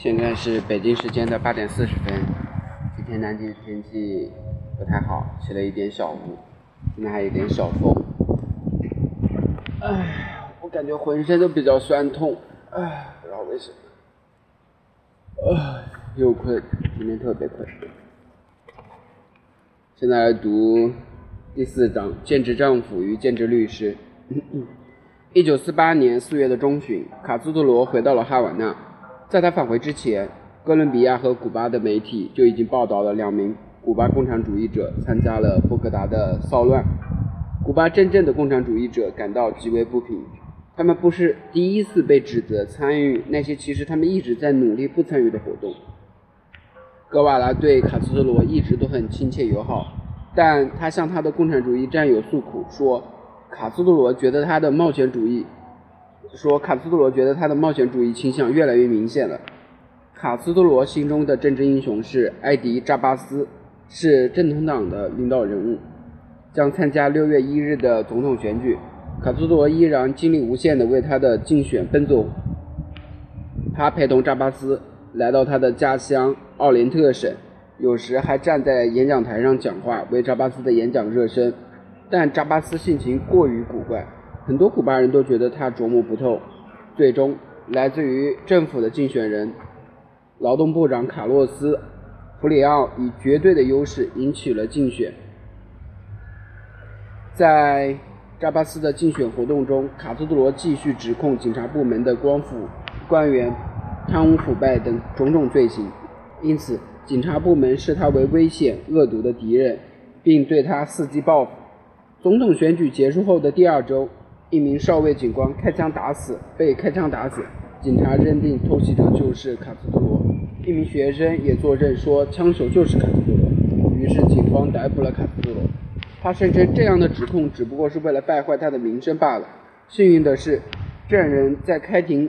现在是北京时间的八点四十分。今天南京天气不太好，起了一点小雾，现在还有点小风。唉，我感觉浑身都比较酸痛，唉，不知道为什么。唉，又困，今天特别困。现在读第四章：兼职丈夫与兼职律师。一九四八年四月的中旬，卡斯特罗回到了哈瓦那。在他返回之前，哥伦比亚和古巴的媒体就已经报道了两名古巴共产主义者参加了波格达的骚乱。古巴真正的共产主义者感到极为不平，他们不是第一次被指责参与那些其实他们一直在努力不参与的活动。格瓦拉对卡斯特罗一直都很亲切友好，但他向他的共产主义战友诉苦说。卡斯特罗觉得他的冒险主义，说卡斯特罗觉得他的冒险主义倾向越来越明显了。卡斯特罗心中的政治英雄是埃迪扎巴斯，是正统党的领导人物，将参加六月一日的总统选举。卡斯特罗依然精力无限地为他的竞选奔走。他陪同扎巴斯来到他的家乡奥林特省，有时还站在演讲台上讲话，为扎巴斯的演讲热身。但扎巴斯性情过于古怪，很多古巴人都觉得他琢磨不透。最终，来自于政府的竞选人劳动部长卡洛斯·普里奥以绝对的优势赢取了竞选。在扎巴斯的竞选活动中，卡斯特罗继续指控警察部门的官府官员贪污腐败等种种罪行，因此警察部门视他为危险恶毒的敌人，并对他伺机报复。总统选举结束后的第二周，一名少尉警官开枪打死，被开枪打死。警察认定偷袭者就是卡斯特罗。一名学生也作证说枪手就是卡斯特罗。于是警方逮捕了卡斯特罗。他声称这样的指控只不过是为了败坏他的名声罢了。幸运的是，证人在开庭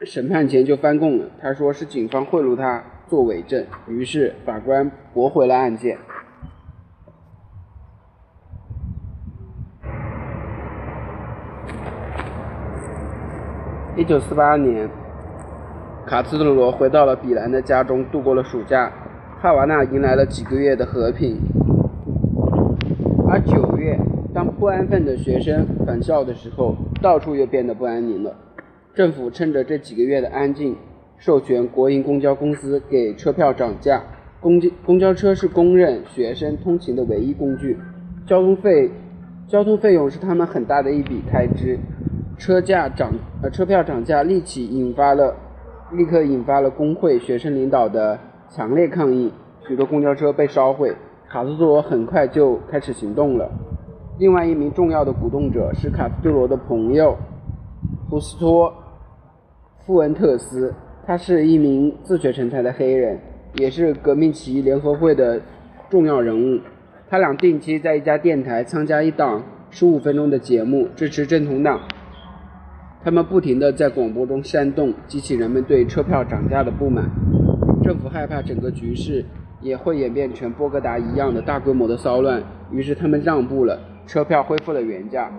审判前就翻供了。他说是警方贿赂他做伪证。于是法官驳回了案件。一九四八年，卡斯特罗回到了比兰的家中，度过了暑假。哈瓦那迎来了几个月的和平。而九月，当不安分的学生返校的时候，到处又变得不安宁了。政府趁着这几个月的安静，授权国营公交公司给车票涨价。公交公交车是公认学生通勤的唯一工具，交通费交通费用是他们很大的一笔开支。车价涨，呃，车票涨价立即引发了，立刻引发了工会、学生领导的强烈抗议，许多公交车被烧毁。卡斯特罗很快就开始行动了。另外一名重要的鼓动者是卡斯特罗的朋友，胡斯托·富恩特斯，他是一名自学成才的黑人，也是革命起义联合会的重要人物。他俩定期在一家电台参加一档十五分钟的节目，支持正统党。他们不停地在广播中煽动，激起人们对车票涨价的不满。政府害怕整个局势也会演变成波哥达一样的大规模的骚乱，于是他们让步了，车票恢复了原价。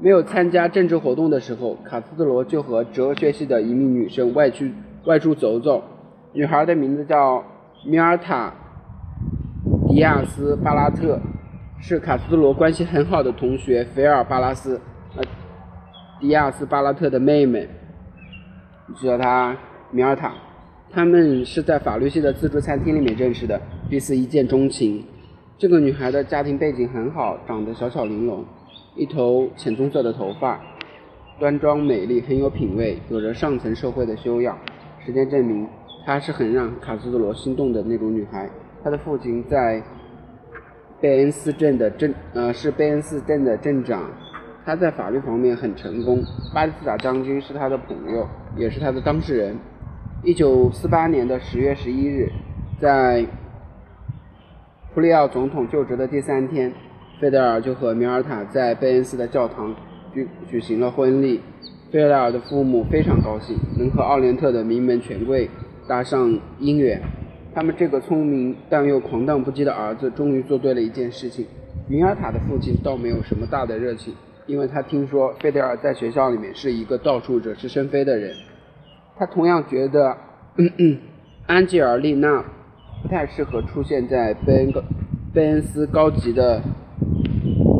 没有参加政治活动的时候，卡斯特罗就和哲学系的一名女生外去外出走走。女孩的名字叫米尔塔·迪亚斯·巴拉特，是卡斯特罗关系很好的同学菲尔·巴拉斯。迪亚斯巴拉特的妹妹，叫她米尔塔，他们是在法律系的自助餐厅里面认识的，彼此一见钟情。这个女孩的家庭背景很好，长得小巧玲珑，一头浅棕色的头发，端庄美丽，很有品味，有着上层社会的修养。时间证明，她是很让卡斯特罗心动的那种女孩。她的父亲在贝恩斯镇的镇，呃，是贝恩斯镇的镇长。他在法律方面很成功。巴蒂斯塔将军是他的朋友，也是他的当事人。一九四八年的十月十一日，在普里奥总统就职的第三天，费德尔就和米尔塔在贝恩斯的教堂举举行了婚礼。费德尔的父母非常高兴，能和奥连特的名门权贵搭上姻缘。他们这个聪明但又狂荡不羁的儿子，终于做对了一件事情。米尔塔的父亲倒没有什么大的热情。因为他听说费德尔在学校里面是一个到处惹是生非的人，他同样觉得 安吉尔丽娜不太适合出现在贝恩高贝恩斯高级的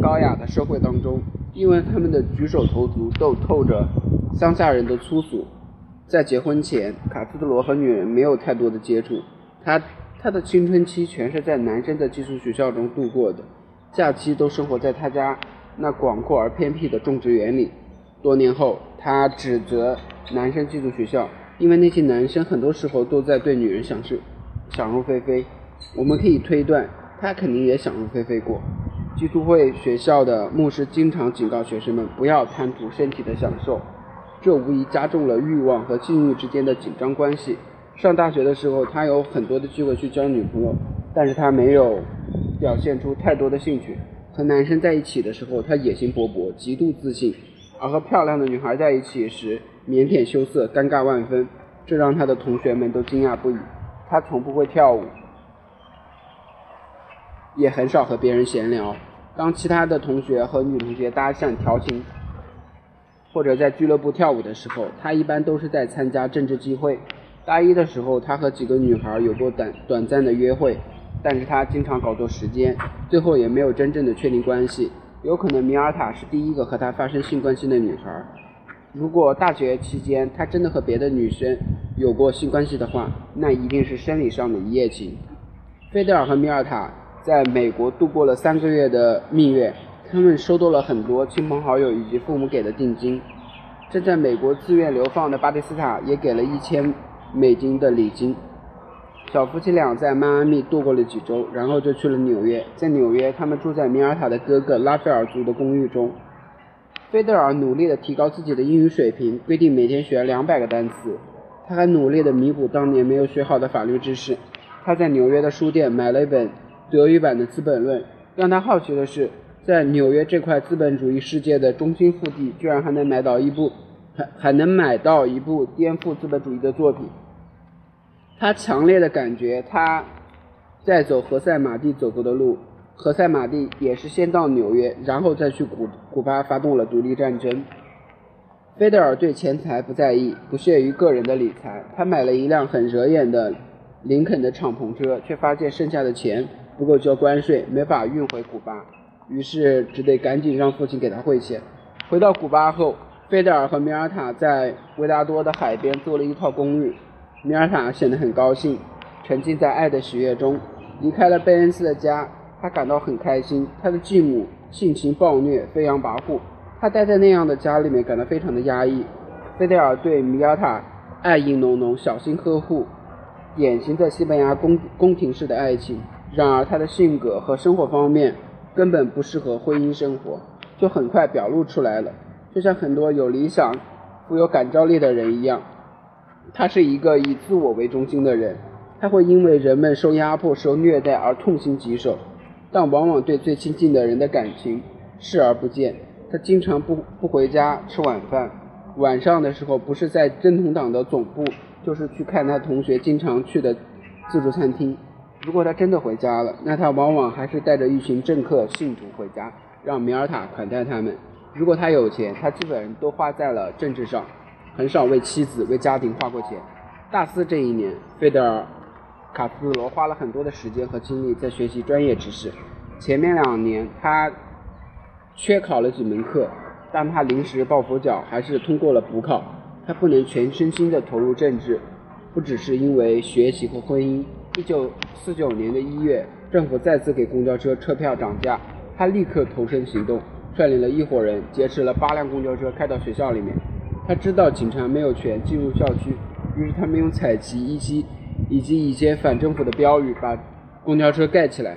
高雅的社会当中，因为他们的举手投足都透着乡下人的粗俗。在结婚前，卡斯特罗和女人没有太多的接触，他他的青春期全是在男生的寄宿学校中度过的，假期都生活在他家那广阔而偏僻的种植园里。多年后，他指责男生寄宿学校，因为那些男生很多时候都在对女人享受想入非非。我们可以推断，他肯定也想入非非过。基督会学校的牧师经常警告学生们不要贪图身体的享受，这无疑加重了欲望和性欲之间的紧张关系。上大学的时候，他有很多的机会去交女朋友，但是他没有表现出太多的兴趣。和男生在一起的时候，他野心勃勃，极度自信。而和漂亮的女孩在一起时，腼腆羞涩，尴尬万分，这让他的同学们都惊讶不已。他从不会跳舞，也很少和别人闲聊。当其他的同学和女同学搭讪调情，或者在俱乐部跳舞的时候，他一般都是在参加政治聚会。大一的时候，他和几个女孩有过短短暂的约会，但是他经常搞错时间，最后也没有真正的确定关系。有可能米尔塔是第一个和他发生性关系的女孩。如果大学期间他真的和别的女生有过性关系的话，那一定是生理上的一夜情。菲德尔和米尔塔在美国度过了三个月的蜜月，他们收到了很多亲朋好友以及父母给的定金。正在美国自愿流放的巴蒂斯塔也给了一千美金的礼金。小夫妻俩在迈阿密度过了几周，然后就去了纽约。在纽约，他们住在米尔塔的哥哥拉斐尔租的公寓中。菲德尔努力地提高自己的英语水平，规定每天学两百个单词。他还努力地弥补当年没有学好的法律知识。他在纽约的书店买了一本德语版的《资本论》。让他好奇的是，在纽约这块资本主义世界的中心腹地，居然还能买到一部还还能买到一部颠覆资本主义的作品。他强烈的感觉，他在走何塞马蒂走过的路。何塞马蒂也是先到纽约，然后再去古古巴发动了独立战争。菲德尔对钱财不在意，不屑于个人的理财。他买了一辆很惹眼的林肯的敞篷车，却发现剩下的钱不够交关税，没法运回古巴，于是只得赶紧让父亲给他汇钱。回到古巴后，菲德尔和米尔塔在维达多的海边租了一套公寓。米尔塔显得很高兴，沉浸在爱的喜悦中。离开了贝恩斯的家，他感到很开心。他的继母性情暴虐，飞扬跋扈，他待在那样的家里面感到非常的压抑。菲德尔对米尔塔爱意浓浓，小心呵护，典型的西班牙宫宫廷式的爱情。然而他的性格和生活方面根本不适合婚姻生活，就很快表露出来了。就像很多有理想、富有感召力的人一样。他是一个以自我为中心的人，他会因为人们受压迫、受虐待而痛心疾首，但往往对最亲近的人的感情视而不见。他经常不不回家吃晚饭，晚上的时候不是在真统党的总部，就是去看他同学经常去的自助餐厅。如果他真的回家了，那他往往还是带着一群政客信徒回家，让米尔塔款待他们。如果他有钱，他基本都花在了政治上。很少为妻子、为家庭花过钱。大四这一年，费德尔·卡斯罗花了很多的时间和精力在学习专业知识。前面两年他缺考了几门课，但他临时抱佛脚，还是通过了补考。他不能全身心地投入政治，不只是因为学习和婚姻。一九四九年的一月，政府再次给公交车车票涨价，他立刻投身行动，率领了一伙人劫持了八辆公交车，开到学校里面。他知道警察没有权进入校区，于是他们用彩旗以及以及一些反政府的标语把公交车盖起来。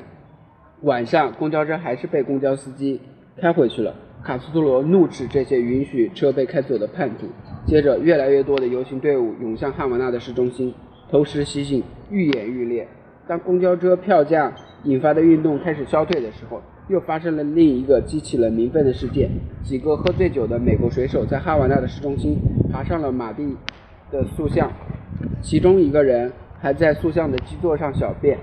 晚上，公交车还是被公交司机开回去了。卡斯特罗怒斥这些允许车被开走的叛徒。接着，越来越多的游行队伍涌向汉瓦那的市中心，投石袭警愈演愈烈。当公交车票价引发的运动开始消退的时候，又发生了另一个激起了民愤的事件：几个喝醉酒的美国水手在哈瓦那的市中心爬上了马蒂的塑像，其中一个人还在塑像的基座上小便，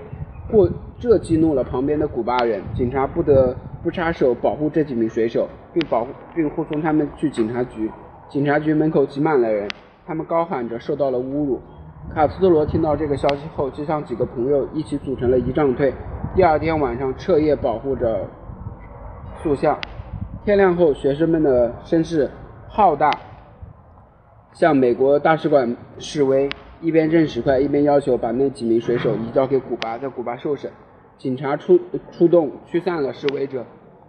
或这激怒了旁边的古巴人，警察不得不插手保护这几名水手，并保护并护送他们去警察局。警察局门口挤满了人，他们高喊着受到了侮辱。卡斯特罗听到这个消息后，就向几个朋友一起组成了仪仗队，第二天晚上彻夜保护着塑像。天亮后，学生们的声势浩大，向美国大使馆示威，一边扔石块，一边要求把那几名水手移交给古巴，在古巴受审。警察出出动驱散了示威者。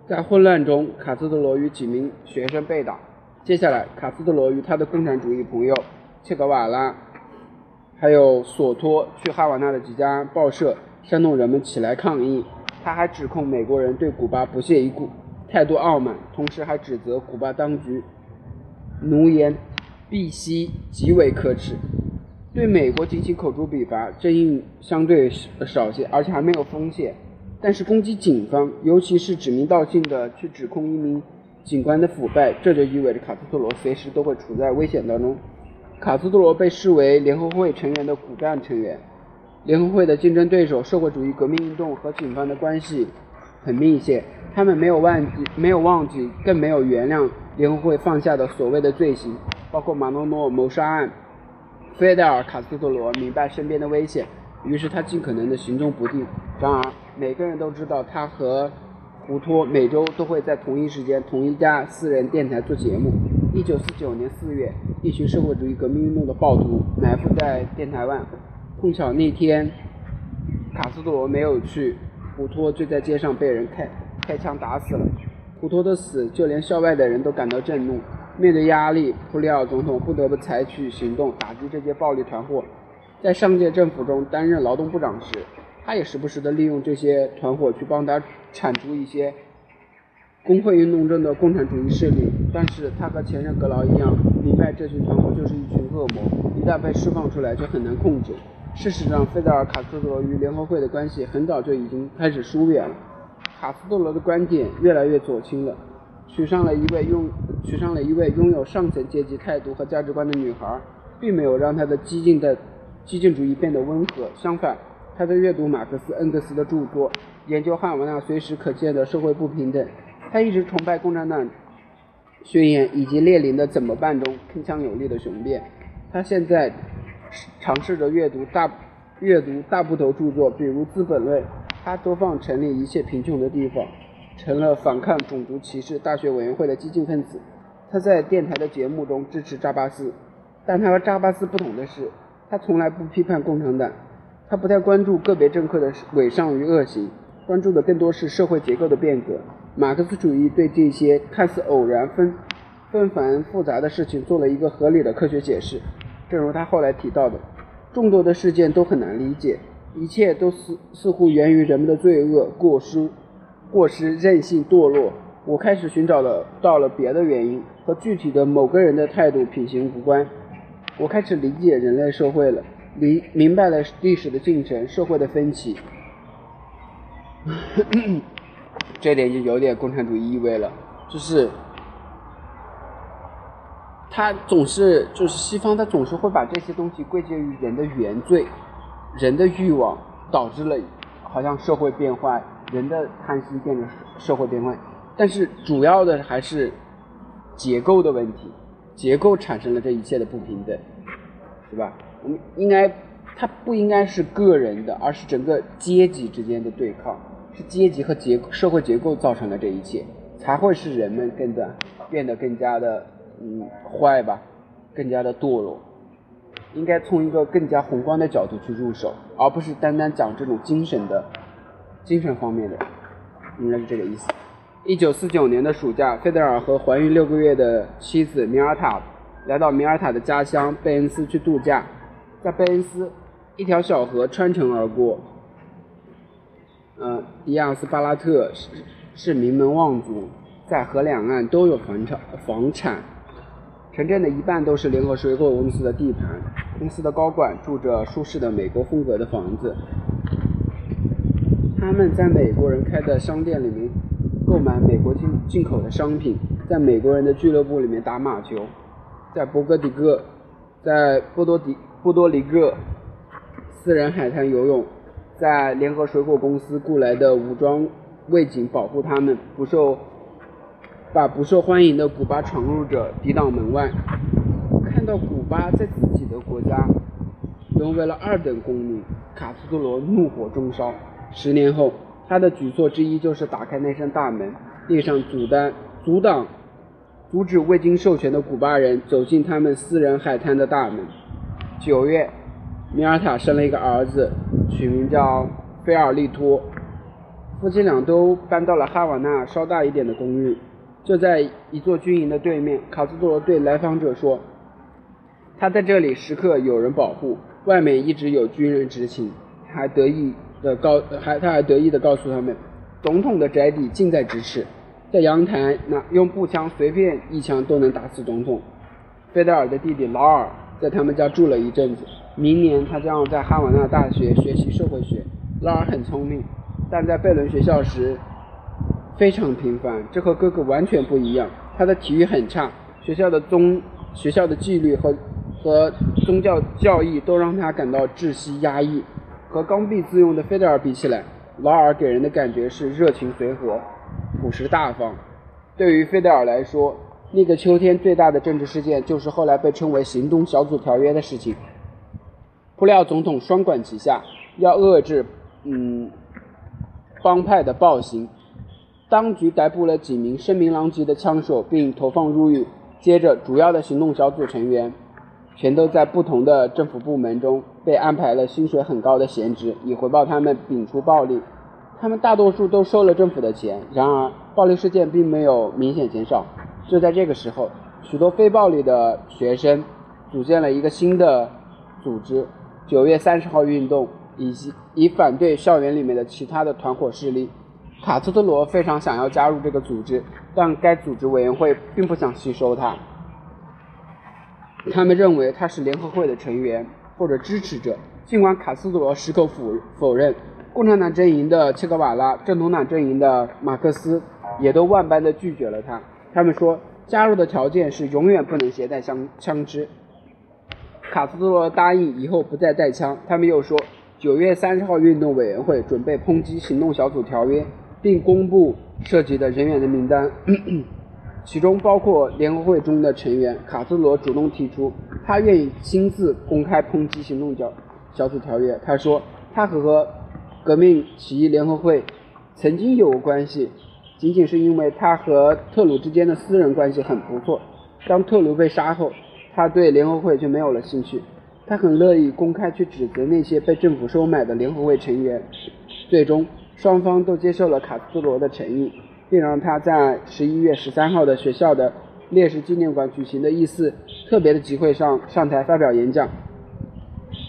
在混乱中，卡斯特罗与几名学生被打。接下来，卡斯特罗与他的共产主义朋友切格瓦拉，还有索托去哈瓦那的几家报社煽动人们起来抗议。他还指控美国人对古巴不屑一顾。态度傲慢，同时还指责古巴当局奴颜婢膝，极为可耻。对美国进行口诛笔伐，争议相对少些，而且还没有风险。但是攻击警方，尤其是指名道姓的去指控一名警官的腐败，这就意味着卡斯特罗随时都会处在危险当中。卡斯特罗被视为联合会成员的骨干成员，联合会的竞争对手社会主义革命运动和警方的关系很密切。他们没有忘记，没有忘记，更没有原谅联合会犯下的所谓的罪行，包括马诺诺谋杀案。菲德尔·卡斯特罗明白身边的危险，于是他尽可能的行踪不定。然而，每个人都知道他和胡托每周都会在同一时间、同一家私人电台做节目。一九四九年四月，一群社会主义革命运动的暴徒埋伏在电台外，碰巧那天卡斯特罗没有去，胡托就在街上被人开。开枪打死了，普托的死，就连校外的人都感到震怒。面对压力，普里奥总统不得不采取行动打击这些暴力团伙。在上届政府中担任劳动部长时，他也时不时地利用这些团伙去帮他铲除一些工会运动中的共产主义势力。但是他和前任格劳一样，明白这群团伙就是一群恶魔，一旦被释放出来就很难控制。事实上，费德尔·卡斯特罗与联合会的关系很早就已经开始疏远了。卡斯特罗的观点越来越左倾了，娶上了一位拥娶上了一位拥有上层阶级态度和价值观的女孩，并没有让他的激进的激进主义变得温和。相反，他在阅读马克思、恩格斯的著作，研究汉瓦那随时可见的社会不平等。他一直崇拜共产党宣言以及列宁的《怎么办》中铿锵有力的雄辩。他现在尝试着阅读大阅读大部头著作，比如《资本论》。他多放成立一切贫穷的地方，成了反抗种族歧视大学委员会的激进分子。他在电台的节目中支持扎巴斯，但他和扎巴斯不同的是，他从来不批判共产党，他不太关注个别政客的伪善与恶行，关注的更多是社会结构的变革。马克思主义对这些看似偶然、纷纷繁复杂的事情做了一个合理的科学解释。正如他后来提到的，众多的事件都很难理解。一切都似似乎源于人们的罪恶、过失、过失、任性、堕落。我开始寻找了到了别的原因，和具体的某个人的态度品行无关。我开始理解人类社会了，理明白了历史的进程、社会的分歧。这点就有点共产主义意味了，就是他总是就是西方，他总是会把这些东西归结于人的原罪。人的欲望导致了好像社会变坏，人的贪心变成社会变坏，但是主要的还是结构的问题，结构产生了这一切的不平等，是吧？我们应该，它不应该是个人的，而是整个阶级之间的对抗，是阶级和结社会结构造成的这一切，才会使人们更加变得更加的嗯坏吧，更加的堕落。应该从一个更加宏观的角度去入手，而不是单单讲这种精神的、精神方面的，应该是这个意思。一九四九年的暑假，费德尔和怀孕六个月的妻子米尔塔来到米尔塔的家乡贝恩斯去度假。在贝恩斯，一条小河穿城而过。嗯，迪亚斯巴拉特是是名门望族，在河两岸都有房产房产。城镇的一半都是联合水果公司的地盘，公司的高管住着舒适的美国风格的房子。他们在美国人开的商店里面购买美国进进口的商品，在美国人的俱乐部里面打马球，在波哥迪戈，在波多迪波多黎各私人海滩游泳，在联合水果公司雇来的武装卫警保护他们不受。把不受欢迎的古巴闯入者抵挡门外。看到古巴在自己的国家沦为了二等公民。卡斯特罗怒火中烧。十年后，他的举措之一就是打开那扇大门，立上阻单阻挡、阻止未经授权的古巴人走进他们私人海滩的大门。九月，米尔塔生了一个儿子，取名叫菲尔利托。夫妻俩都搬到了哈瓦那稍大一点的公寓，就在一座军营的对面。卡斯特罗对来访者说：“他在这里时刻有人保护，外面一直有军人执勤。”还得意的告还他还得意的告诉他们，总统的宅邸近在咫尺，在阳台那用步枪随便一枪都能打死总统。费德尔的弟弟劳尔在他们家住了一阵子，明年他将要在哈瓦那大学学习社会学。劳尔很聪明。但在贝伦学校时非常平凡，这和哥哥完全不一样。他的体育很差，学校的宗学校的纪律和和宗教教义都让他感到窒息压抑。和刚愎自用的费德尔比起来，劳尔给人的感觉是热情随和、朴实大方。对于费德尔来说，那个秋天最大的政治事件就是后来被称为“行动小组条约”的事情。不料总统双管齐下，要遏制，嗯。帮派的暴行，当局逮捕了几名声名狼藉的枪手，并投放入狱。接着，主要的行动小组成员全都在不同的政府部门中被安排了薪水很高的闲职，以回报他们摒除暴力。他们大多数都收了政府的钱。然而，暴力事件并没有明显减少。就在这个时候，许多非暴力的学生组建了一个新的组织——九月三十号运动。以及以反对校园里面的其他的团伙势力，卡斯特罗非常想要加入这个组织，但该组织委员会并不想吸收他。他们认为他是联合会的成员或者支持者，尽管卡斯特罗矢口否否认。共产党阵营的切格瓦拉、正统党阵营的马克思也都万般的拒绝了他。他们说，加入的条件是永远不能携带枪枪支。卡斯特罗答应以后不再带枪。他们又说。九月三十号，运动委员会准备抨击行动小组条约，并公布涉及的人员的名单，其中包括联合会中的成员。卡斯罗主动提出，他愿意亲自公开抨击行动小小组条约。他说，他和革命起义联合会曾经有过关系，仅仅是因为他和特鲁之间的私人关系很不错。当特鲁被杀后，他对联合会就没有了兴趣。他很乐意公开去指责那些被政府收买的联合会成员。最终，双方都接受了卡斯罗的诚意，并让他在十一月十三号的学校的烈士纪念馆举行的一次特别的集会上上台发表演讲。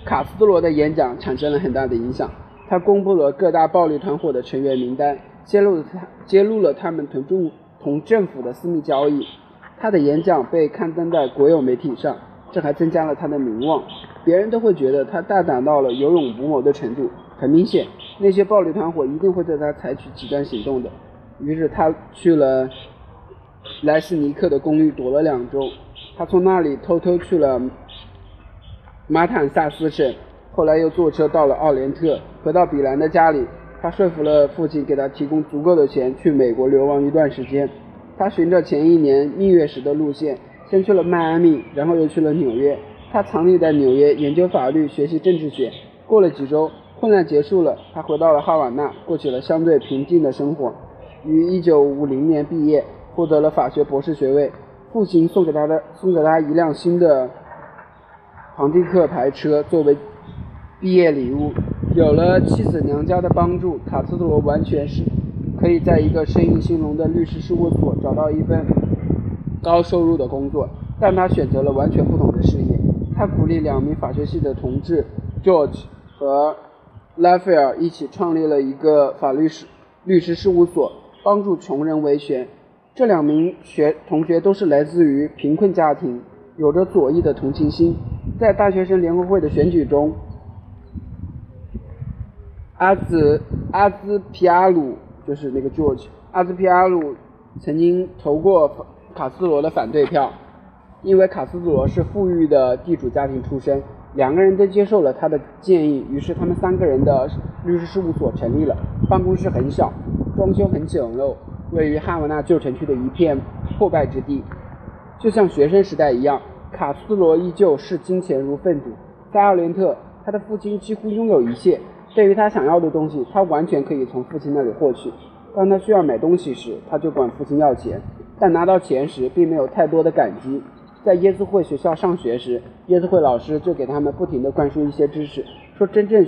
卡斯罗的演讲产生了很大的影响。他公布了各大暴力团伙的成员名单，揭露了他揭露了他们同政同政府的私密交易。他的演讲被刊登在国有媒体上。这还增加了他的名望，别人都会觉得他大胆到了有勇无谋的程度。很明显，那些暴力团伙一定会对他采取极端行动的。于是他去了莱斯尼克的公寓躲了两周，他从那里偷偷去了马坦萨斯省，后来又坐车到了奥连特，回到比兰的家里，他说服了父亲给他提供足够的钱去美国流亡一段时间。他循着前一年蜜月时的路线。先去了迈阿密，然后又去了纽约。他藏匿在纽约研究法律、学习政治学。过了几周，混乱结束了，他回到了哈瓦那，过起了相对平静的生活。于1950年毕业，获得了法学博士学位。父亲送给他的送给他一辆新的庞蒂克牌车作为毕业礼物。有了妻子娘家的帮助，卡斯特罗完全是可以在一个生意兴隆的律师事务所找到一份。高收入的工作，但他选择了完全不同的事业。他鼓励两名法学系的同志 George 和拉斐尔一起创立了一个法律事律师事务所，帮助穷人维权。这两名学同学都是来自于贫困家庭，有着左翼的同情心。在大学生联合会的选举中，阿兹阿兹皮阿鲁就是那个 George，阿兹皮阿鲁曾经投过。卡斯罗的反对票，因为卡斯罗是富裕的地主家庭出身，两个人都接受了他的建议，于是他们三个人的律师事务所成立了。办公室很小，装修很简陋，位于哈瓦那旧城区的一片破败之地，就像学生时代一样。卡斯罗依旧视金钱如粪土。在奥连特，他的父亲几乎拥有一切，对于他想要的东西，他完全可以从父亲那里获取。当他需要买东西时，他就管父亲要钱，但拿到钱时并没有太多的感激。在耶稣会学校上学时，耶稣会老师就给他们不停地灌输一些知识，说真正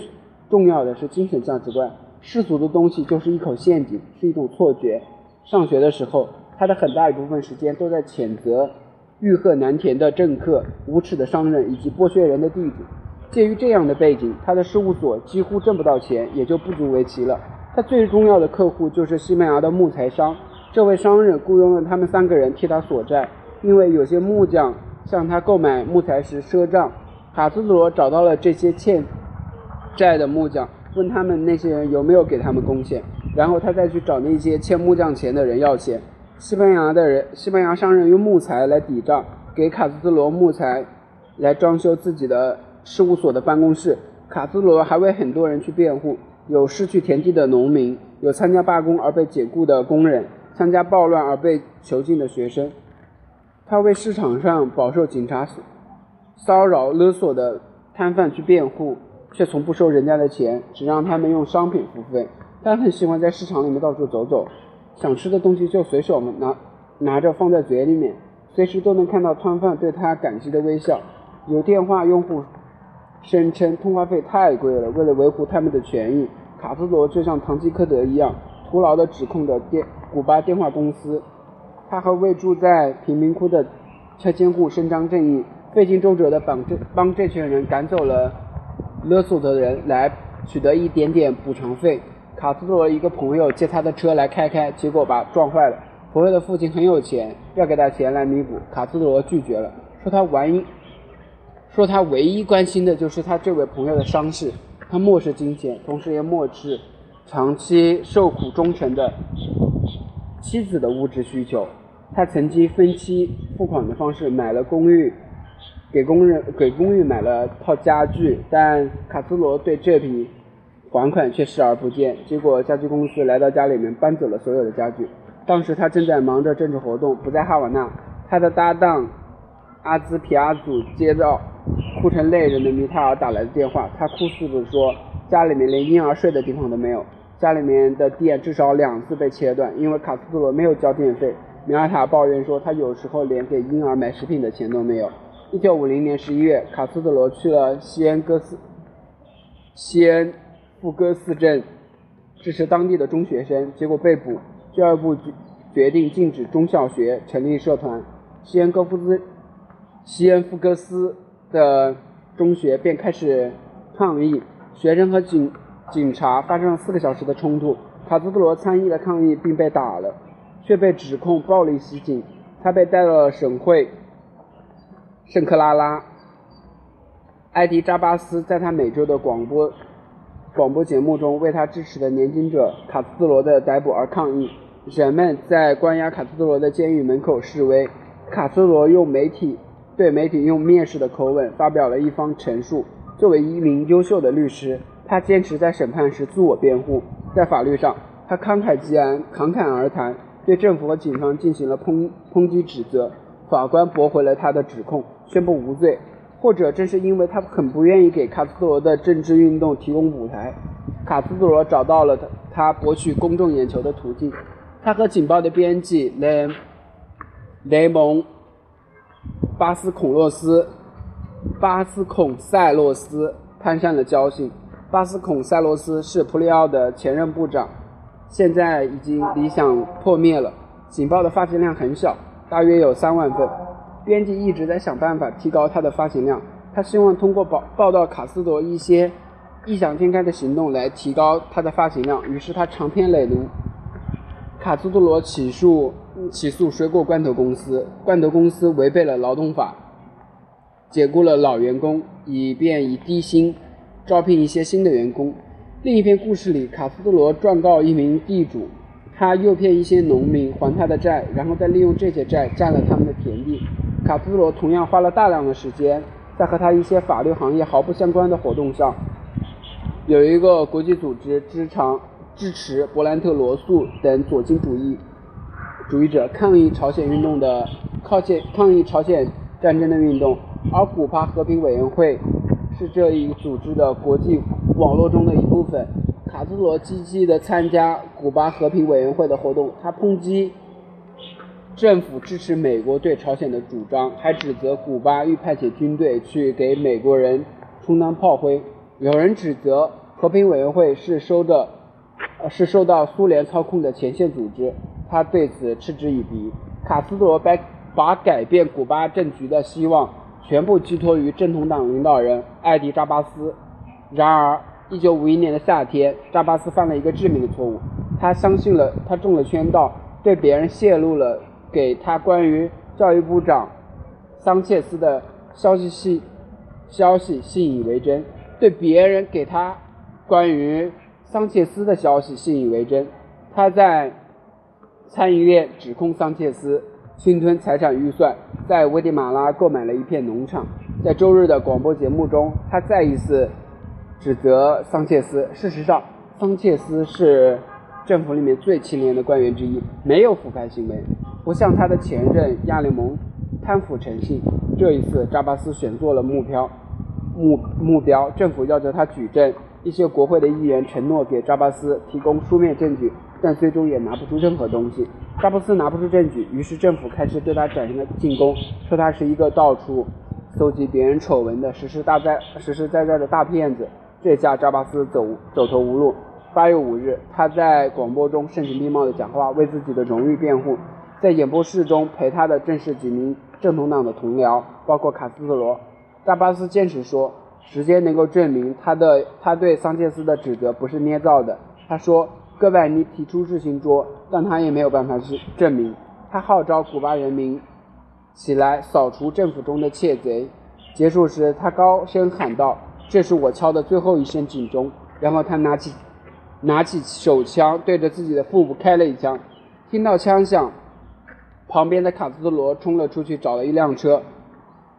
重要的是精神价值观，世俗的东西就是一口陷阱，是一种错觉。上学的时候，他的很大一部分时间都在谴责欲壑难填的政客、无耻的商人以及剥削人的地主。鉴于这样的背景，他的事务所几乎挣不到钱，也就不足为奇了。他最重要的客户就是西班牙的木材商，这位商人雇佣了他们三个人替他索债。因为有些木匠向他购买木材时赊账，卡斯特罗找到了这些欠债的木匠，问他们那些人有没有给他们贡献，然后他再去找那些欠木匠钱的人要钱。西班牙的人，西班牙商人用木材来抵账，给卡斯特罗木材来装修自己的事务所的办公室。卡斯罗还为很多人去辩护，有失去田地的农民，有参加罢工而被解雇的工人，参加暴乱而被囚禁的学生。他为市场上饱受警察骚扰勒索的摊贩去辩护，却从不收人家的钱，只让他们用商品付费。他很喜欢在市场里面到处走走，想吃的东西就随手拿拿着放在嘴里面，随时都能看到摊贩对他感激的微笑。有电话用户声称通话费太贵了，为了维护他们的权益，卡斯罗就像堂吉诃德一样，徒劳地指控着电古巴电话公司。他和为住在贫民窟的拆迁户伸张正义，费尽周折地帮这帮这群人赶走了勒索的人，来取得一点点补偿费。卡斯罗一个朋友借他的车来开开，结果把撞坏了。朋友的父亲很有钱，要给他钱来弥补，卡斯罗拒绝了，说他玩说他唯一关心的就是他这位朋友的伤势，他漠视金钱，同时也漠视长期受苦忠诚的。妻子的物质需求，他曾经分期付款的方式买了公寓，给工人给公寓买了套家具，但卡斯罗对这笔还款却视而不见。结果家具公司来到家里面搬走了所有的家具。当时他正在忙着政治活动，不在哈瓦那。他的搭档阿兹皮阿祖接到哭成泪人的米塔尔打来的电话，他哭诉着说，家里面连婴儿睡的地方都没有。家里面的电至少两次被切断，因为卡斯特罗没有交电费。米尔塔抱怨说，他有时候连给婴儿买食品的钱都没有。1950年11月，卡斯特罗去了西恩戈斯西恩富戈斯镇支持当地的中学生，结果被捕。教育部决决定禁止中小学成立社团，西恩戈夫斯西恩富戈斯的中学便开始抗议，学生和警。警察发生了四个小时的冲突，卡斯特罗参与了抗议并被打了，却被指控暴力袭警。他被带到了省会圣克拉拉。埃迪扎巴斯在他每周的广播广播节目中为他支持的年轻者卡斯特罗的逮捕而抗议。人们在关押卡斯特罗的监狱门口示威。卡斯特罗用媒体对媒体用蔑视的口吻发表了一方陈述。作为一名优秀的律师。他坚持在审判时自我辩护，在法律上，他慷慨激昂、侃侃而谈，对政府和警方进行了抨抨击指责。法官驳回了他的指控，宣布无罪。或者正是因为他很不愿意给卡斯特罗的政治运动提供舞台，卡斯特罗找到了他他博取公众眼球的途径。他和《警报》的编辑雷雷蒙巴斯孔洛斯巴斯孔塞洛斯攀上了交情。巴斯孔塞洛斯是普里奥的前任部长，现在已经理想破灭了。警报的发行量很小，大约有三万份。编辑一直在想办法提高它的发行量，他希望通过报报道卡斯多一些异想天开的行动来提高它的发行量。于是他长篇累牍。卡斯多罗起诉起诉水果罐头公司，罐头公司违背了劳动法，解雇了老员工，以便以低薪。招聘一些新的员工。另一篇故事里，卡斯特罗状告一名地主，他诱骗一些农民还他的债，然后再利用这些债占了他们的田地。卡斯特罗同样花了大量的时间在和他一些法律行业毫不相关的活动上。有一个国际组织支长支持勃兰特·罗素等左倾主义主义者抗议朝鲜运动的靠线抗议朝鲜战争的运动，而古巴和平委员会。是这一组织的国际网络中的一部分。卡斯罗积极地参加古巴和平委员会的活动，他抨击政府支持美国对朝鲜的主张，还指责古巴欲派遣军队去给美国人充当炮灰。有人指责和平委员会是收着呃是受到苏联操控的前线组织，他对此嗤之以鼻。卡斯特罗把把改变古巴政局的希望全部寄托于正统党领导人艾迪扎巴斯。然而，一九五一年的夏天，扎巴斯犯了一个致命的错误，他相信了，他中了圈套，对别人泄露了给他关于教育部长桑切斯的消息信消息信以为真，对别人给他关于桑切斯的消息信以为真。他在参议院指控桑切斯侵吞财产预算，在危地马拉购买了一片农场。在周日的广播节目中，他再一次。指责桑切斯。事实上，桑切斯是政府里面最清廉的官员之一，没有腐败行为，不像他的前任亚里蒙贪腐成性。这一次，扎巴斯选做了目标，目目标，政府要求他举证。一些国会的议员承诺给扎巴斯提供书面证据，但最终也拿不出任何东西。扎巴斯拿不出证据，于是政府开始对他展开了进攻，说他是一个到处搜集别人丑闻的实实在在、实实在在的大骗子。这下扎巴斯走走投无路。八月五日，他在广播中声情并茂地讲话，为自己的荣誉辩护。在演播室中陪他的正是几名正统党的同僚，包括卡斯特罗。扎巴斯坚持说，时间能够证明他的他对桑切斯的指责不是捏造的。他说，戈拜尼提出自行桌，但他也没有办法去证明。他号召古巴人民起来扫除政府中的窃贼。结束时，他高声喊道。这是我敲的最后一声警钟，然后他拿起拿起手枪，对着自己的腹部开了一枪。听到枪响，旁边的卡斯特罗冲了出去，找了一辆车，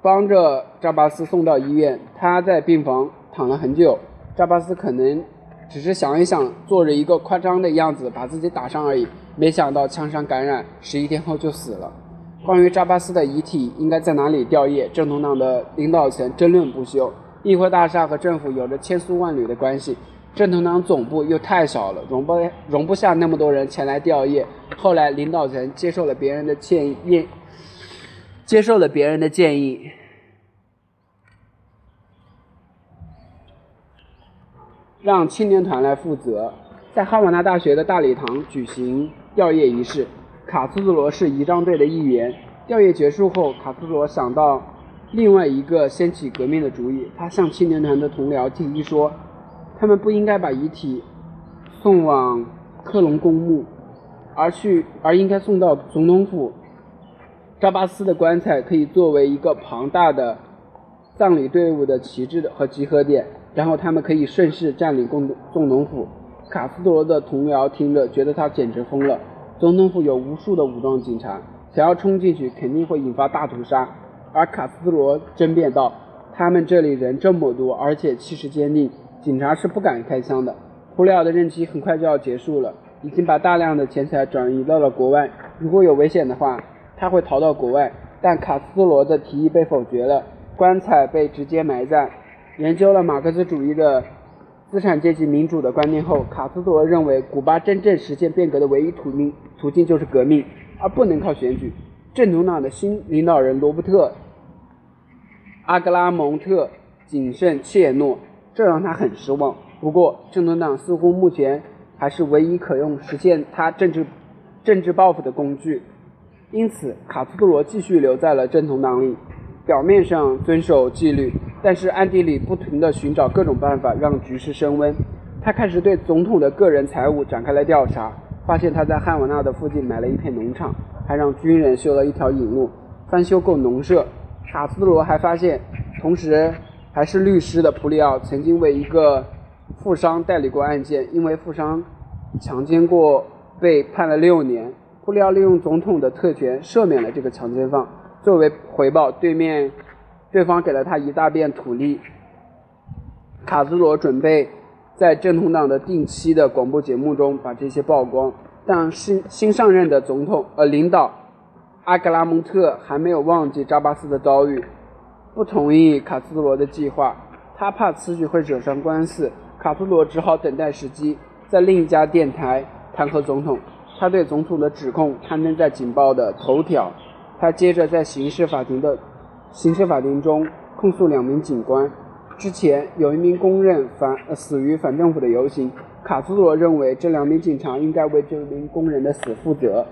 帮着扎巴斯送到医院。他在病房躺了很久。扎巴斯可能只是想一想，做着一个夸张的样子，把自己打伤而已。没想到枪伤感染，十一天后就死了。关于扎巴斯的遗体应该在哪里吊唁，正统党的领导层争论不休。议会大厦和政府有着千丝万缕的关系，正统党总部又太小了，容不容不下那么多人前来吊唁。后来领导层接受了别人的建议，接受了别人的建议，让青年团来负责，在哈瓦那大学的大礼堂举行吊唁仪式。卡斯特罗是仪仗队的一员。吊唁结束后，卡斯特罗想到。另外一个掀起革命的主意，他向青年团的同僚提议说，他们不应该把遗体送往克隆公墓，而去而应该送到总统府。扎巴斯的棺材可以作为一个庞大的葬礼队伍的旗帜的和集合点，然后他们可以顺势占领共总统府。卡斯特罗的同僚听着，觉得他简直疯了。总统府有无数的武装警察，想要冲进去肯定会引发大屠杀。而卡斯特罗争辩道：“他们这里人这么多，而且气势坚定，警察是不敢开枪的。普里奥的任期很快就要结束了，已经把大量的钱财转移到了国外。如果有危险的话，他会逃到国外。但卡斯特罗的提议被否决了，棺材被直接埋葬。研究了马克思主义的资产阶级民主的观念后，卡斯特罗认为，古巴真正实现变革的唯一途径途径就是革命，而不能靠选举。正统党的新领导人罗伯特。阿格拉蒙特谨慎怯懦，这让他很失望。不过，正统党似乎目前还是唯一可用实现他政治政治抱负的工具。因此，卡斯特罗继续留在了正统党里，表面上遵守纪律，但是暗地里不停地寻找各种办法让局势升温。他开始对总统的个人财务展开了调查，发现他在汉瓦纳的附近买了一片农场，还让军人修了一条引路，翻修过农舍。卡斯罗还发现，同时还是律师的普里奥曾经为一个富商代理过案件，因为富商强奸过被判了六年。普里奥利用总统的特权赦免了这个强奸犯，作为回报，对面对方给了他一大片土地。卡斯罗准备在正统党的定期的广播节目中把这些曝光，但新新上任的总统呃领导。阿格拉蒙特还没有忘记扎巴斯的遭遇，不同意卡斯罗的计划。他怕此举会惹上官司，卡斯罗只好等待时机，在另一家电台弹劾总统。他对总统的指控刊登在《警报》的头条。他接着在刑事法庭的刑事法庭中控诉两名警官。之前有一名工人反死于反政府的游行，卡斯罗认为这两名警察应该为这名工人的死负责。